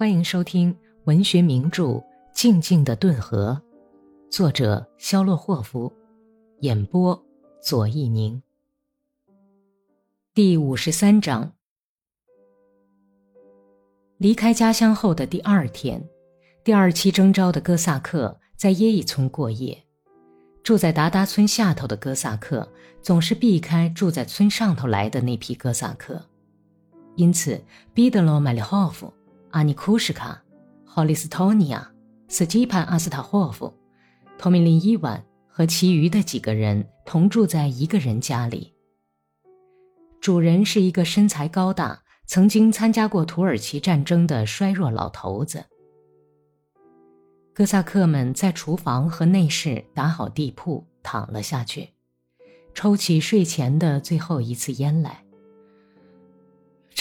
欢迎收听文学名著《静静的顿河》，作者肖洛霍夫，演播左一宁。第五十三章。离开家乡后的第二天，第二期征召的哥萨克在耶伊村过夜。住在达达村下头的哥萨克总是避开住在村上头来的那批哥萨克，因此彼得罗·麦利霍夫、阿尼库什卡、霍利斯托尼亚、斯基潘·阿斯塔霍夫、托米林伊万和其余的几个人同住在一个人家里。主人是一个身材高大、曾经参加过土耳其战争的衰弱老头子。哥萨克们在厨房和内室打好地铺，躺了下去，抽起睡前的最后一次烟来。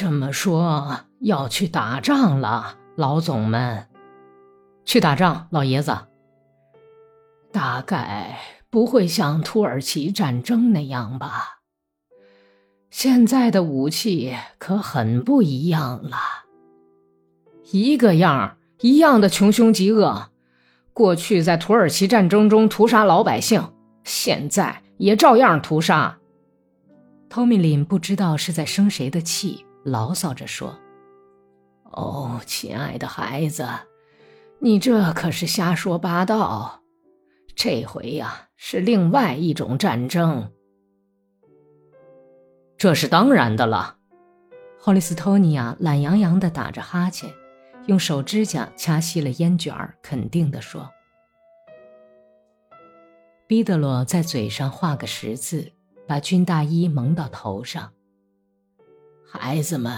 这么说，要去打仗了，老总们？去打仗，老爷子。大概不会像土耳其战争那样吧？现在的武器可很不一样了，一个样一样的穷凶极恶。过去在土耳其战争中屠杀老百姓，现在也照样屠杀。托米林不知道是在生谁的气，牢骚着说：“哦，亲爱的孩子，你这可是瞎说八道。这回呀，是另外一种战争。这是当然的了。”霍利斯托尼亚懒洋洋地打着哈欠。用手指甲掐熄了烟卷儿，肯定地说：“毕德罗在嘴上画个十字，把军大衣蒙到头上。孩子们，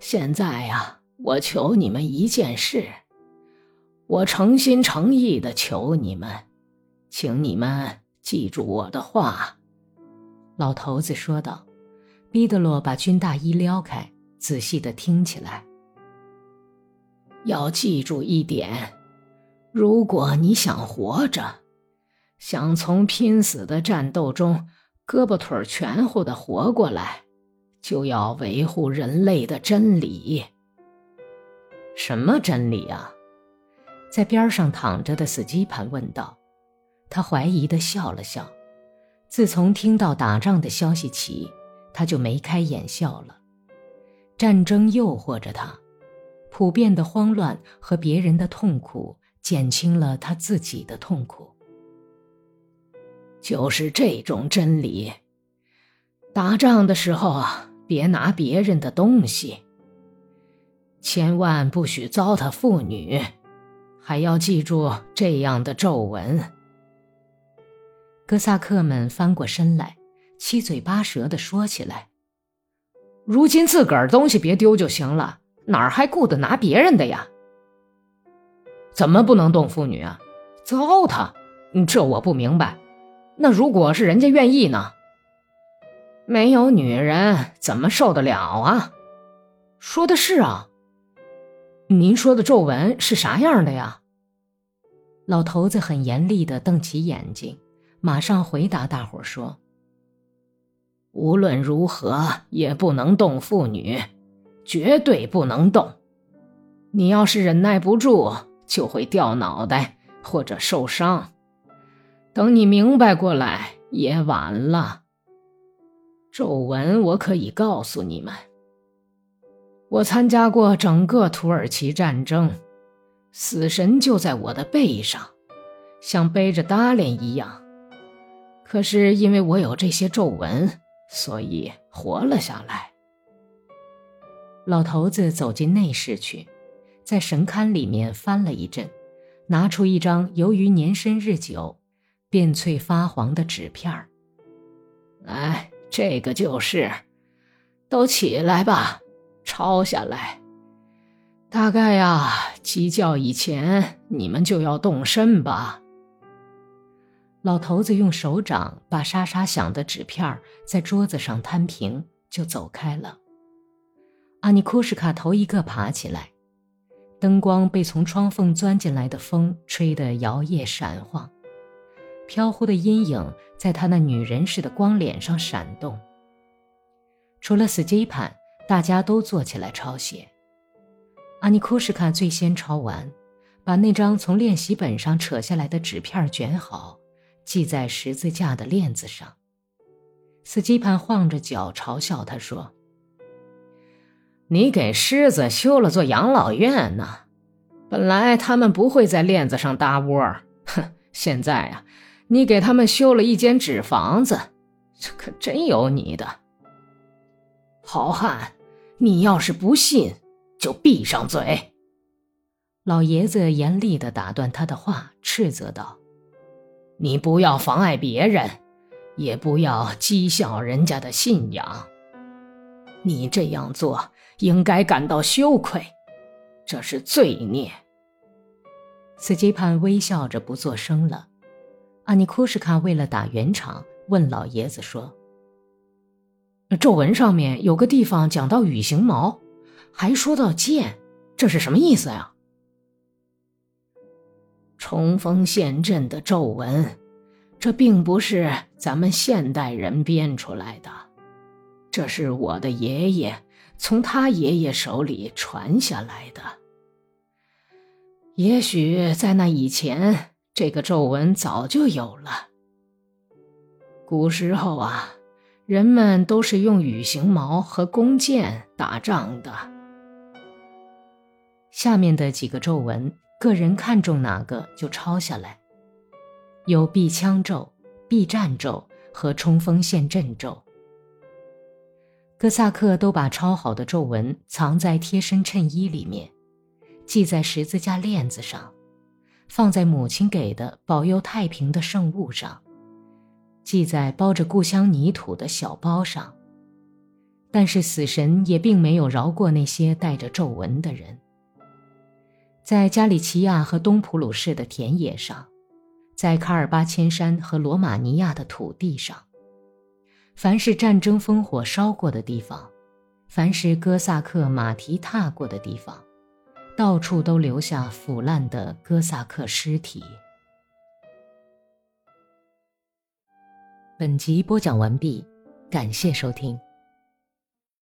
现在呀，我求你们一件事，我诚心诚意的求你们，请你们记住我的话。”老头子说道。毕德洛把军大衣撩开，仔细的听起来。要记住一点：如果你想活着，想从拼死的战斗中胳膊腿全乎的活过来，就要维护人类的真理。什么真理啊？在边上躺着的死鸡盘问道。他怀疑的笑了笑。自从听到打仗的消息起，他就眉开眼笑了。战争诱惑着他。普遍的慌乱和别人的痛苦，减轻了他自己的痛苦。就是这种真理。打仗的时候啊，别拿别人的东西。千万不许糟蹋妇女，还要记住这样的皱纹。哥萨克们翻过身来，七嘴八舌的说起来：“如今自个儿东西别丢就行了。”哪儿还顾得拿别人的呀？怎么不能动妇女啊？糟蹋！这我不明白。那如果是人家愿意呢？没有女人怎么受得了啊？说的是啊。您说的皱纹是啥样的呀？老头子很严厉的瞪起眼睛，马上回答大伙说：“无论如何也不能动妇女。”绝对不能动！你要是忍耐不住，就会掉脑袋或者受伤。等你明白过来，也晚了。皱纹我可以告诉你们，我参加过整个土耳其战争，死神就在我的背上，像背着搭链一样。可是因为我有这些皱纹，所以活了下来。老头子走进内室去，在神龛里面翻了一阵，拿出一张由于年深日久，变脆发黄的纸片儿。哎，这个就是，都起来吧，抄下来。大概呀，鸡叫以前你们就要动身吧。老头子用手掌把沙沙响的纸片在桌子上摊平，就走开了。阿尼库什卡头一个爬起来，灯光被从窗缝钻进来的风吹得摇曳闪晃，飘忽的阴影在他那女人似的光脸上闪动。除了斯基潘，大家都坐起来抄写。阿尼库什卡最先抄完，把那张从练习本上扯下来的纸片卷好，系在十字架的链子上。斯基潘晃着脚嘲笑他说：“你给狮子修了座养老院呢，本来他们不会在链子上搭窝，哼，现在啊，你给他们修了一间纸房子，这可真有你的。好汉，你要是不信。”就闭上嘴！老爷子严厉的打断他的话，斥责道：“你不要妨碍别人，也不要讥笑人家的信仰。你这样做应该感到羞愧，这是罪孽。”司基潘微笑着不作声了。阿尼库什卡为了打圆场，问老爷子说：“皱纹上面有个地方讲到羽形毛。”还说到剑，这是什么意思呀？冲锋陷阵的皱纹，这并不是咱们现代人编出来的，这是我的爷爷从他爷爷手里传下来的。也许在那以前，这个皱纹早就有了。古时候啊，人们都是用羽形矛和弓箭打仗的。下面的几个皱纹，个人看中哪个就抄下来。有避枪咒、避战咒和冲锋陷阵咒。哥萨克都把抄好的皱纹藏在贴身衬衣里面，系在十字架链子上，放在母亲给的保佑太平的圣物上，系在包着故乡泥土的小包上。但是死神也并没有饶过那些带着皱纹的人。在加里奇亚和东普鲁士的田野上，在卡尔巴千山和罗马尼亚的土地上，凡是战争烽火烧过的地方，凡是哥萨克马蹄踏过的地方，到处都留下腐烂的哥萨克尸体。本集播讲完毕，感谢收听。